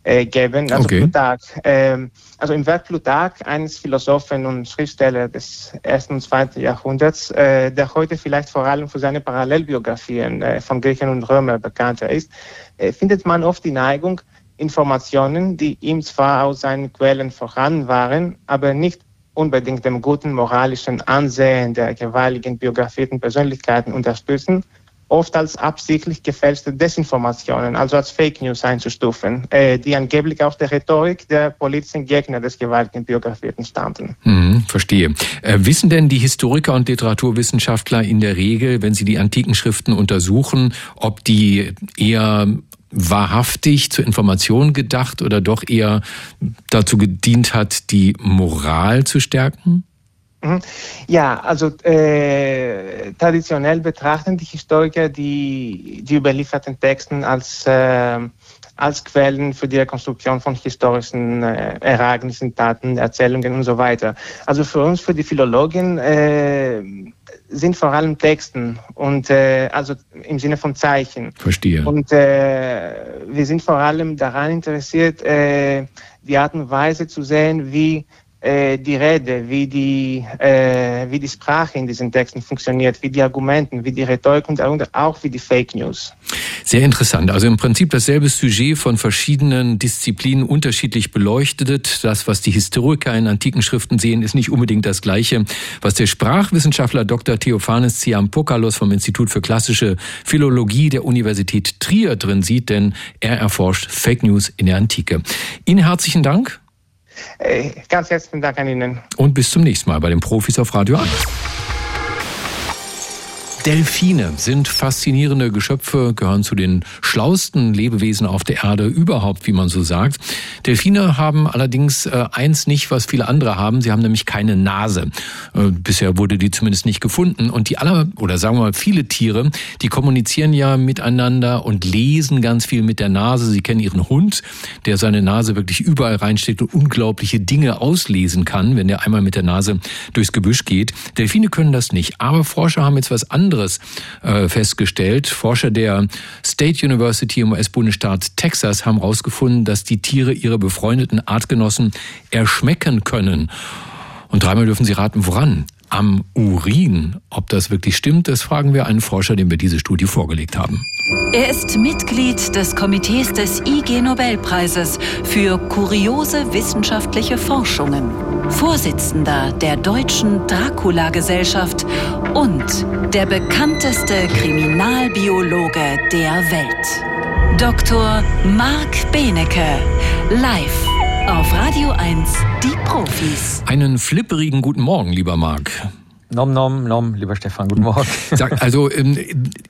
äh, geben. Also okay. Plutarch, äh, also im Werk Plutarch, eines Philosophen und Schriftsteller des ersten und zweiten Jahrhunderts, äh, der heute vielleicht vor allem für seine Parallelbiografien äh, von Griechen und Römer bekannter ist, äh, findet man oft die Neigung, Informationen, die ihm zwar aus seinen Quellen vorhanden waren, aber nicht unbedingt dem guten moralischen Ansehen der jeweiligen biografierten Persönlichkeiten unterstützen, oft als absichtlich gefälschte Desinformationen, also als Fake News einzustufen, äh, die angeblich aus der Rhetorik der politischen Gegner des gewaltigen Biografierten stammten. Hm, verstehe. Äh, wissen denn die Historiker und Literaturwissenschaftler in der Regel, wenn sie die antiken Schriften untersuchen, ob die eher wahrhaftig zur Information gedacht oder doch eher dazu gedient hat, die Moral zu stärken? Mhm. Ja, also äh, traditionell betrachten die Historiker die, die überlieferten Texten als, äh, als Quellen für die Rekonstruktion von historischen äh, Ereignissen, Daten, Erzählungen und so weiter. Also für uns, für die Philologin, äh, sind vor allem Texten und äh, also im Sinne von Zeichen. Verstehe. Und äh, wir sind vor allem daran interessiert, äh, die Art und Weise zu sehen, wie äh, die Rede, wie die, äh, wie die Sprache in diesen Texten funktioniert, wie die Argumenten, wie die Rhetorik und auch wie die Fake News. Sehr interessant. Also im Prinzip dasselbe Sujet von verschiedenen Disziplinen unterschiedlich beleuchtet. Das, was die Historiker in antiken Schriften sehen, ist nicht unbedingt das Gleiche, was der Sprachwissenschaftler Dr. Theophanes Tsiampokalos vom Institut für klassische Philologie der Universität Trier drin sieht, denn er erforscht Fake News in der Antike. Ihnen herzlichen Dank. Äh, ganz herzlichen Dank an Ihnen. Und bis zum nächsten Mal bei den Profis auf Radio 1. Delfine sind faszinierende Geschöpfe, gehören zu den schlausten Lebewesen auf der Erde überhaupt, wie man so sagt. Delfine haben allerdings äh, eins nicht, was viele andere haben. Sie haben nämlich keine Nase. Äh, bisher wurde die zumindest nicht gefunden. Und die aller, oder sagen wir mal, viele Tiere, die kommunizieren ja miteinander und lesen ganz viel mit der Nase. Sie kennen ihren Hund, der seine Nase wirklich überall reinsteckt und unglaubliche Dinge auslesen kann, wenn der einmal mit der Nase durchs Gebüsch geht. Delfine können das nicht. Aber Forscher haben jetzt was anderes anderes äh, festgestellt. Forscher der State University im US-Bundesstaat Texas haben herausgefunden, dass die Tiere ihre befreundeten Artgenossen erschmecken können. Und dreimal dürfen Sie raten, woran? Am Urin. Ob das wirklich stimmt, das fragen wir einen Forscher, dem wir diese Studie vorgelegt haben. Er ist Mitglied des Komitees des IG Nobelpreises für kuriose wissenschaftliche Forschungen, Vorsitzender der Deutschen Dracula-Gesellschaft und der bekannteste Kriminalbiologe der Welt. Dr. Marc Benecke, live auf Radio 1, die Profis. Einen flipperigen guten Morgen, lieber Marc. Nom, nom, nom, lieber Stefan, guten Morgen. *laughs* Sag, also ähm,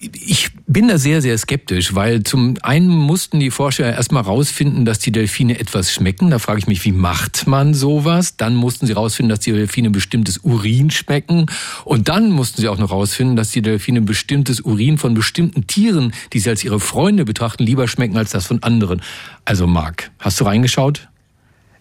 ich bin da sehr, sehr skeptisch, weil zum einen mussten die Forscher erstmal rausfinden, dass die Delfine etwas schmecken. Da frage ich mich, wie macht man sowas? Dann mussten sie rausfinden, dass die Delfine bestimmtes Urin schmecken. Und dann mussten sie auch noch rausfinden, dass die Delfine bestimmtes Urin von bestimmten Tieren, die sie als ihre Freunde betrachten, lieber schmecken als das von anderen. Also Marc, hast du reingeschaut?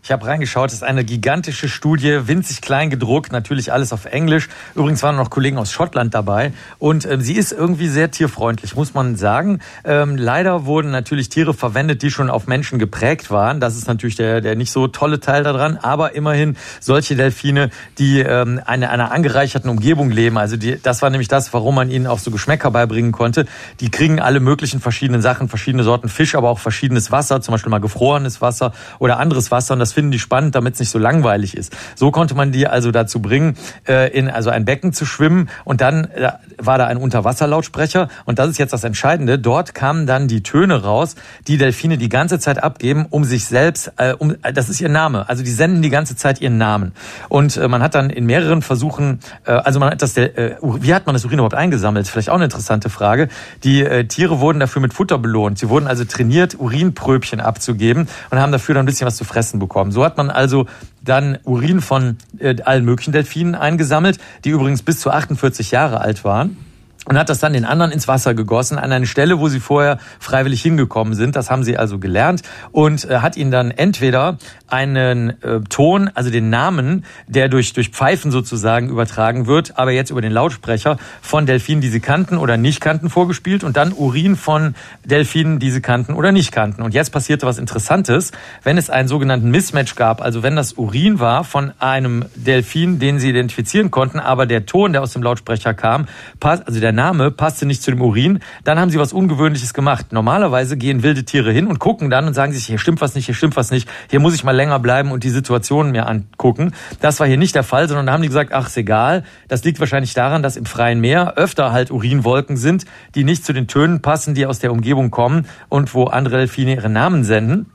Ich habe reingeschaut, es ist eine gigantische Studie, winzig klein gedruckt, natürlich alles auf Englisch. Übrigens waren noch Kollegen aus Schottland dabei und ähm, sie ist irgendwie sehr tierfreundlich, muss man sagen. Ähm, leider wurden natürlich Tiere verwendet, die schon auf Menschen geprägt waren. Das ist natürlich der, der nicht so tolle Teil daran, aber immerhin solche Delfine, die ähm, eine einer angereicherten Umgebung leben. Also die, das war nämlich das, warum man ihnen auch so Geschmäcker beibringen konnte. Die kriegen alle möglichen verschiedenen Sachen, verschiedene Sorten Fisch, aber auch verschiedenes Wasser, zum Beispiel mal gefrorenes Wasser oder anderes Wasser. Und das das finden die spannend, damit es nicht so langweilig ist. So konnte man die also dazu bringen, äh, in also ein Becken zu schwimmen und dann äh, war da ein Unterwasserlautsprecher und das ist jetzt das Entscheidende. Dort kamen dann die Töne raus, die Delfine die ganze Zeit abgeben, um sich selbst, äh, um, das ist ihr Name, also die senden die ganze Zeit ihren Namen. Und äh, man hat dann in mehreren Versuchen, äh, also man hat das, äh, wie hat man das Urin überhaupt eingesammelt? Vielleicht auch eine interessante Frage. Die äh, Tiere wurden dafür mit Futter belohnt. Sie wurden also trainiert, Urinpröbchen abzugeben und haben dafür dann ein bisschen was zu fressen bekommen bekommen. So hat man also dann Urin von äh, allen möglichen Delfinen eingesammelt, die übrigens bis zu 48 Jahre alt waren und hat das dann den anderen ins Wasser gegossen an eine Stelle, wo sie vorher freiwillig hingekommen sind. Das haben sie also gelernt und äh, hat ihnen dann entweder einen äh, Ton, also den Namen, der durch durch Pfeifen sozusagen übertragen wird, aber jetzt über den Lautsprecher von Delfinen, die sie kannten oder nicht kannten, vorgespielt und dann Urin von Delfinen, die sie kannten oder nicht kannten. Und jetzt passierte was Interessantes, wenn es einen sogenannten Mismatch gab, also wenn das Urin war von einem Delfin, den sie identifizieren konnten, aber der Ton, der aus dem Lautsprecher kam, passt, also der der Name passte nicht zu dem Urin, dann haben sie was Ungewöhnliches gemacht. Normalerweise gehen wilde Tiere hin und gucken dann und sagen sich, hier stimmt was nicht, hier stimmt was nicht, hier muss ich mal länger bleiben und die Situation mir angucken. Das war hier nicht der Fall, sondern da haben die gesagt, ach, ist egal. Das liegt wahrscheinlich daran, dass im freien Meer öfter halt Urinwolken sind, die nicht zu den Tönen passen, die aus der Umgebung kommen und wo andere Delfine ihre Namen senden.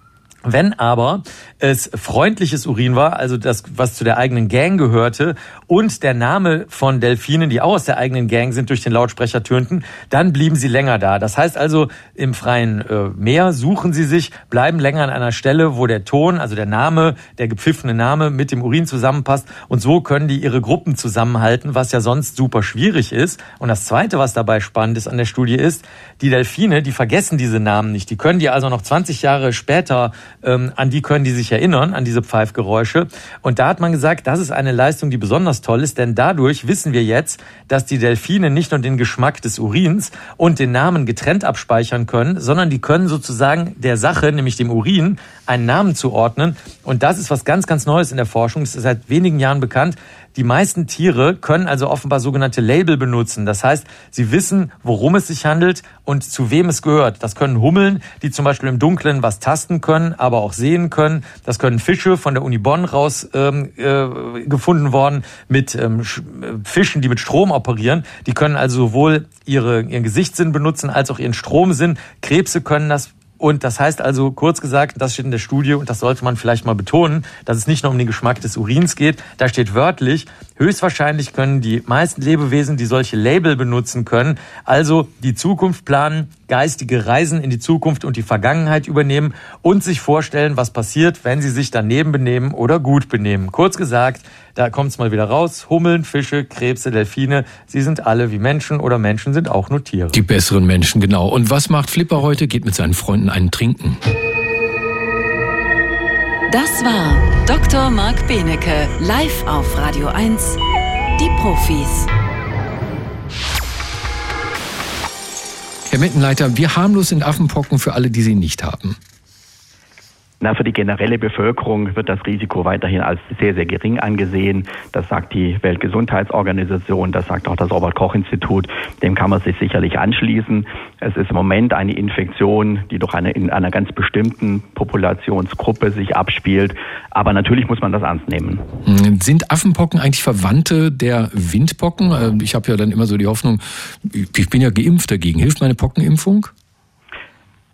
Wenn aber es freundliches Urin war, also das, was zu der eigenen Gang gehörte, und der Name von Delfinen, die auch aus der eigenen Gang sind, durch den Lautsprecher tönten, dann blieben sie länger da. Das heißt also, im freien äh, Meer suchen sie sich, bleiben länger an einer Stelle, wo der Ton, also der Name, der gepfiffene Name mit dem Urin zusammenpasst. Und so können die ihre Gruppen zusammenhalten, was ja sonst super schwierig ist. Und das Zweite, was dabei spannend ist an der Studie, ist, die Delfine, die vergessen diese Namen nicht. Die können die also noch 20 Jahre später ähm, an die können die sich erinnern, an diese Pfeifgeräusche. Und da hat man gesagt, das ist eine Leistung, die besonders toll ist, denn dadurch wissen wir jetzt, dass die Delfine nicht nur den Geschmack des Urins und den Namen getrennt abspeichern können, sondern die können sozusagen der Sache, nämlich dem Urin, einen Namen zuordnen. Und das ist was ganz, ganz Neues in der Forschung. Es ist seit wenigen Jahren bekannt, die meisten Tiere können also offenbar sogenannte Label benutzen. Das heißt, sie wissen, worum es sich handelt und zu wem es gehört. Das können Hummeln, die zum Beispiel im Dunkeln was tasten können, aber auch sehen können. Das können Fische von der Uni Bonn raus ähm, äh, gefunden worden mit ähm, Fischen, die mit Strom operieren. Die können also sowohl ihre, ihren Gesichtssinn benutzen als auch ihren Stromsinn. Krebse können das und das heißt also, kurz gesagt, das steht in der Studie und das sollte man vielleicht mal betonen, dass es nicht nur um den Geschmack des Urins geht. Da steht wörtlich, höchstwahrscheinlich können die meisten Lebewesen, die solche Label benutzen können, also die Zukunft planen, geistige Reisen in die Zukunft und die Vergangenheit übernehmen und sich vorstellen, was passiert, wenn sie sich daneben benehmen oder gut benehmen. Kurz gesagt, da kommt es mal wieder raus. Hummeln, Fische, Krebse, Delfine, sie sind alle wie Menschen oder Menschen sind auch nur Tiere. Die besseren Menschen, genau. Und was macht Flipper heute? Geht mit seinen Freunden einen trinken. Das war Dr. Marc Benecke, live auf Radio 1. Die Profis. Herr Mittenleiter, wie harmlos sind Affenpocken für alle, die sie nicht haben? Na, für die generelle Bevölkerung wird das Risiko weiterhin als sehr, sehr gering angesehen. Das sagt die Weltgesundheitsorganisation, das sagt auch das Robert-Koch-Institut. Dem kann man sich sicherlich anschließen. Es ist im Moment eine Infektion, die durch eine, in einer ganz bestimmten Populationsgruppe sich abspielt. Aber natürlich muss man das ernst nehmen. Hm, sind Affenpocken eigentlich Verwandte der Windpocken? Äh, ich habe ja dann immer so die Hoffnung, ich bin ja geimpft dagegen. Hilft meine Pockenimpfung?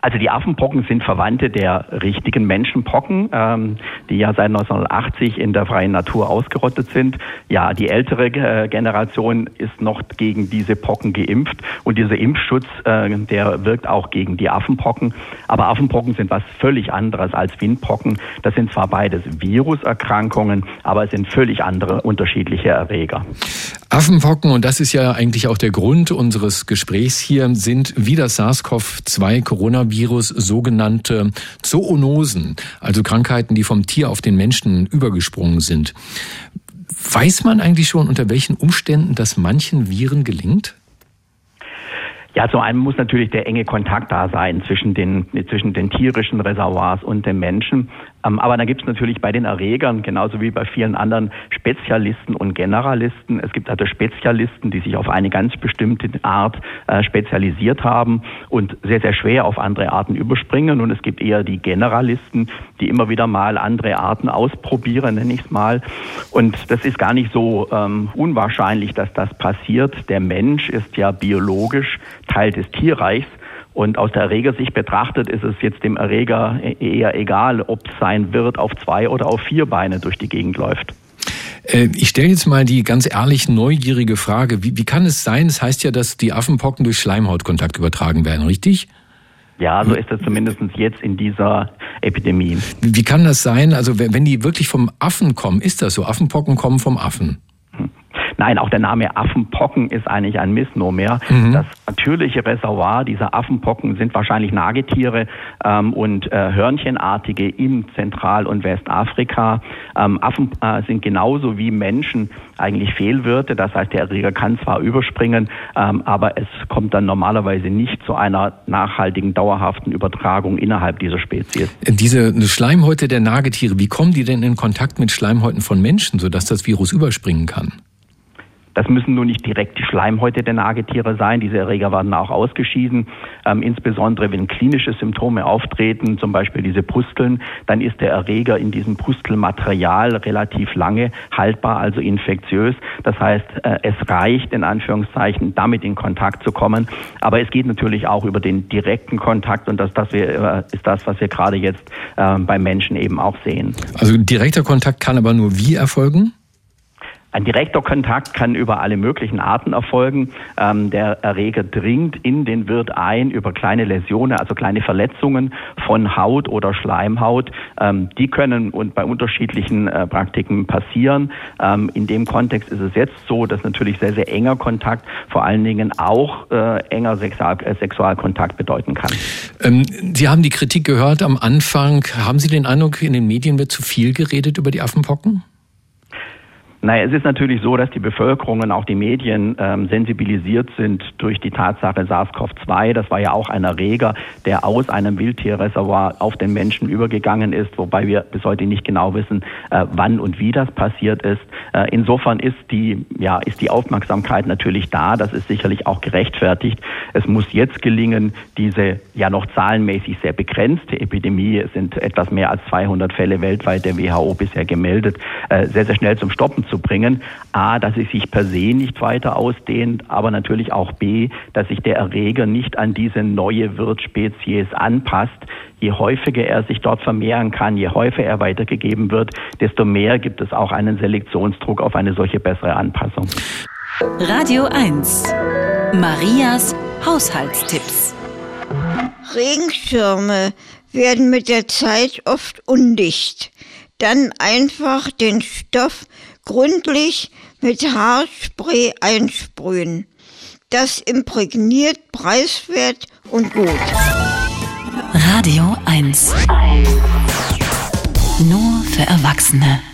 Also die Affenpocken sind Verwandte der richtigen Menschenpocken, ähm, die ja seit 1980 in der freien Natur ausgerottet sind. Ja, die ältere äh, Generation ist noch gegen diese Pocken geimpft und dieser Impfschutz, äh, der wirkt auch gegen die Affenpocken. Aber Affenpocken sind was völlig anderes als Windpocken. Das sind zwar beides Viruserkrankungen, aber es sind völlig andere unterschiedliche Erreger. Affenpocken, und das ist ja eigentlich auch der Grund unseres Gesprächs hier, sind wie das SARS-CoV-2-Coronavirus sogenannte Zoonosen, also Krankheiten, die vom Tier auf den Menschen übergesprungen sind. Weiß man eigentlich schon, unter welchen Umständen das manchen Viren gelingt? Ja, zum einen muss natürlich der enge Kontakt da sein zwischen den, zwischen den tierischen Reservoirs und dem Menschen. Ähm, aber dann gibt es natürlich bei den Erregern, genauso wie bei vielen anderen Spezialisten und Generalisten. Es gibt also Spezialisten, die sich auf eine ganz bestimmte Art äh, spezialisiert haben und sehr, sehr schwer auf andere Arten überspringen. Und es gibt eher die Generalisten, die immer wieder mal andere Arten ausprobieren, nenne ich es mal. Und das ist gar nicht so ähm, unwahrscheinlich, dass das passiert. Der Mensch ist ja biologisch Teil des Tierreichs. Und aus der Erregersicht betrachtet ist es jetzt dem Erreger eher egal, ob sein Wirt auf zwei oder auf vier Beine durch die Gegend läuft. Äh, ich stelle jetzt mal die ganz ehrlich neugierige Frage. Wie, wie kann es sein? Es das heißt ja, dass die Affenpocken durch Schleimhautkontakt übertragen werden, richtig? Ja, so ist es zumindest jetzt in dieser Epidemie. Wie kann das sein? Also wenn die wirklich vom Affen kommen, ist das so? Affenpocken kommen vom Affen. Nein, auch der Name Affenpocken ist eigentlich ein Missnomer. Mhm. Das natürliche Reservoir dieser Affenpocken sind wahrscheinlich Nagetiere ähm, und äh, Hörnchenartige in Zentral- und Westafrika. Ähm, Affen äh, sind genauso wie Menschen eigentlich Fehlwirte. Das heißt, der Erreger kann zwar überspringen, ähm, aber es kommt dann normalerweise nicht zu einer nachhaltigen, dauerhaften Übertragung innerhalb dieser Spezies. Diese Schleimhäute der Nagetiere, wie kommen die denn in Kontakt mit Schleimhäuten von Menschen, sodass das Virus überspringen kann? Das müssen nur nicht direkt die Schleimhäute der Nagetiere sein. Diese Erreger werden auch ausgeschieden. Ähm, insbesondere wenn klinische Symptome auftreten, zum Beispiel diese Pusteln, dann ist der Erreger in diesem Pustelmaterial relativ lange haltbar, also infektiös. Das heißt, äh, es reicht in Anführungszeichen, damit in Kontakt zu kommen. Aber es geht natürlich auch über den direkten Kontakt und das, das wir, äh, ist das, was wir gerade jetzt äh, beim Menschen eben auch sehen. Also direkter Kontakt kann aber nur wie erfolgen? Ein direkter Kontakt kann über alle möglichen Arten erfolgen. Ähm, der Erreger dringt in den Wirt ein über kleine Läsionen, also kleine Verletzungen von Haut oder Schleimhaut. Ähm, die können und bei unterschiedlichen äh, Praktiken passieren. Ähm, in dem Kontext ist es jetzt so, dass natürlich sehr, sehr enger Kontakt vor allen Dingen auch äh, enger Sexual äh, Sexualkontakt bedeuten kann. Ähm, Sie haben die Kritik gehört am Anfang. Haben Sie den Eindruck, in den Medien wird zu viel geredet über die Affenpocken? Naja, es ist natürlich so, dass die Bevölkerung und auch die Medien ähm, sensibilisiert sind durch die Tatsache SARS-CoV-2. Das war ja auch ein Erreger, der aus einem Wildtierreservoir auf den Menschen übergegangen ist, wobei wir bis heute nicht genau wissen, äh, wann und wie das passiert ist. Äh, insofern ist die, ja, ist die Aufmerksamkeit natürlich da. Das ist sicherlich auch gerechtfertigt. Es muss jetzt gelingen, diese ja noch zahlenmäßig sehr begrenzte Epidemie, es sind etwas mehr als 200 Fälle weltweit der WHO bisher gemeldet, äh, sehr, sehr schnell zum Stoppen zu bringen. A, dass es sich per se nicht weiter ausdehnt, aber natürlich auch B, dass sich der Erreger nicht an diese neue Wirtsspezies anpasst. Je häufiger er sich dort vermehren kann, je häufiger er weitergegeben wird, desto mehr gibt es auch einen Selektionsdruck auf eine solche bessere Anpassung. Radio 1. Marias Haushaltstipps. Regenschirme werden mit der Zeit oft undicht. Dann einfach den Stoff gründlich mit Haarspray einsprühen. Das imprägniert preiswert und gut. Radio 1. Nur für Erwachsene.